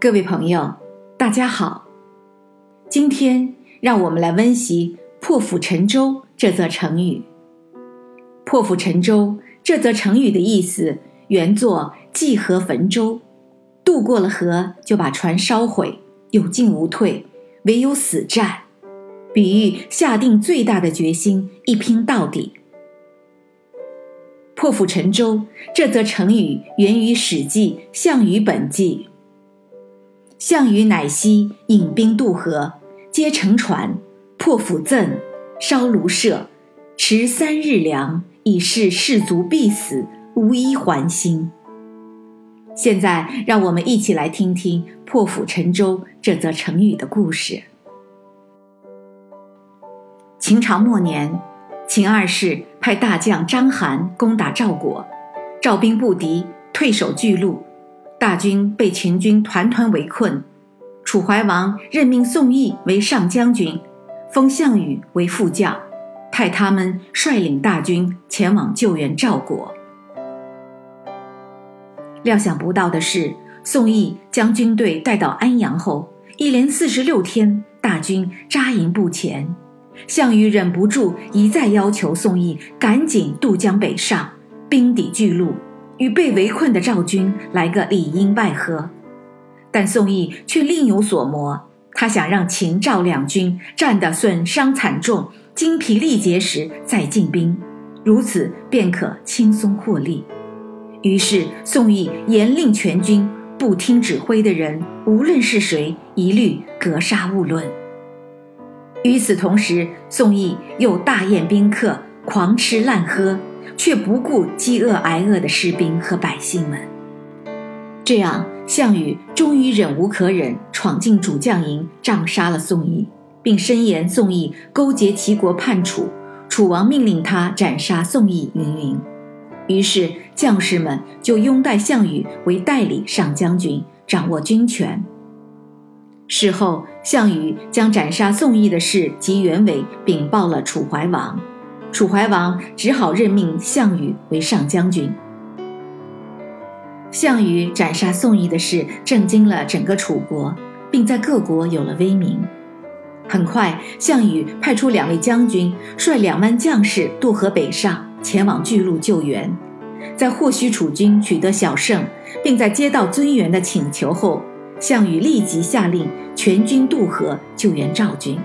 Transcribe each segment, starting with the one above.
各位朋友，大家好。今天让我们来温习“破釜沉舟”这则成语。“破釜沉舟”这则成语的意思原作“济河焚舟”，渡过了河就把船烧毁，有进无退，唯有死战，比喻下定最大的决心，一拼到底。破釜沉舟这则成语源于《史记·项羽本纪》。项羽乃西引兵渡河，皆乘船，破釜赠，烧庐舍，持三日粮，以示士卒必死，无一还心。现在，让我们一起来听听“破釜沉舟”这则成语的故事。秦朝末年。秦二世派大将章邯攻打赵国，赵兵不敌，退守巨鹿，大军被秦军团团围困。楚怀王任命宋义为上将军，封项羽为副将，派他们率领大军前往救援赵国。料想不到的是，宋义将军队带到安阳后，一连四十六天，大军扎营不前。项羽忍不住一再要求宋义赶紧渡江北上，兵抵巨鹿，与被围困的赵军来个里应外合。但宋义却另有所谋，他想让秦赵两军战得损伤惨重、精疲力竭时再进兵，如此便可轻松获利。于是宋义严令全军不听指挥的人，无论是谁，一律格杀勿论。与此同时，宋义又大宴宾客，狂吃滥喝，却不顾饥饿挨饿的士兵和百姓们。这样，项羽终于忍无可忍，闯进主将营，杖杀了宋义，并申言宋义勾结齐国叛楚，楚王命令他斩杀宋义，云云。于是，将士们就拥戴项羽为代理上将军，掌握军权。事后，项羽将斩杀宋义的事及原委禀报了楚怀王，楚怀王只好任命项羽为上将军。项羽斩杀宋义的事震惊了整个楚国，并在各国有了威名。很快，项羽派出两位将军，率两万将士渡河北上，前往巨鹿救援。在获悉楚军取得小胜，并在接到尊元的请求后。项羽立即下令全军渡河救援赵军。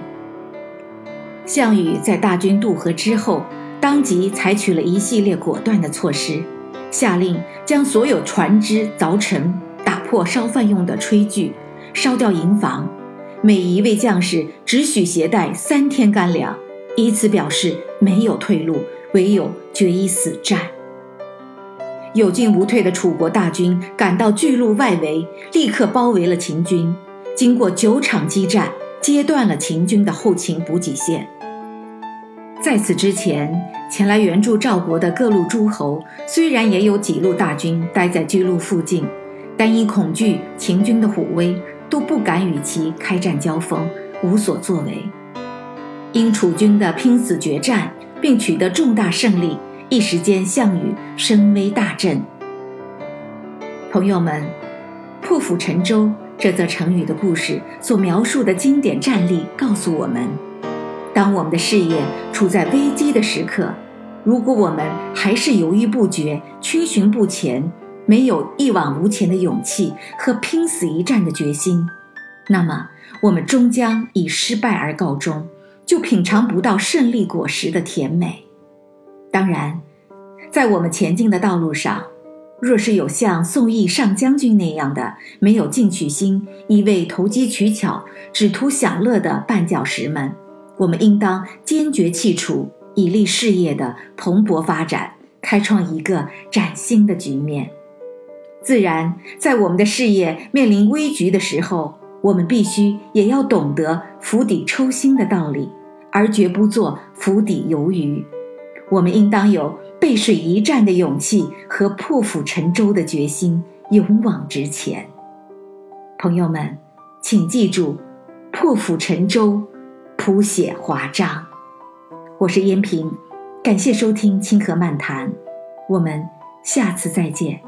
项羽在大军渡河之后，当即采取了一系列果断的措施，下令将所有船只凿沉，打破烧饭用的炊具，烧掉营房，每一位将士只许携带三天干粮，以此表示没有退路，唯有决一死战。有进无退的楚国大军赶到巨鹿外围，立刻包围了秦军。经过九场激战，切断了秦军的后勤补给线。在此之前，前来援助赵国的各路诸侯，虽然也有几路大军待在巨鹿附近，但因恐惧秦军的虎威，都不敢与其开战交锋，无所作为。因楚军的拼死决战，并取得重大胜利。一时间，项羽声威大振。朋友们，“破釜沉舟”这则成语的故事所描述的经典战例，告诉我们：当我们的事业处在危机的时刻，如果我们还是犹豫不决、屈寻不前，没有一往无前的勇气和拼死一战的决心，那么我们终将以失败而告终，就品尝不到胜利果实的甜美。当然，在我们前进的道路上，若是有像宋义上将军那样的没有进取心、一味投机取巧、只图享乐的绊脚石们，我们应当坚决弃除，以利事业的蓬勃发展，开创一个崭新的局面。自然，在我们的事业面临危局的时候，我们必须也要懂得釜底抽薪的道理，而绝不做釜底游鱼。我们应当有背水一战的勇气和破釜沉舟的决心，勇往直前。朋友们，请记住，破釜沉舟，谱写华章。我是燕平，感谢收听清河漫谈，我们下次再见。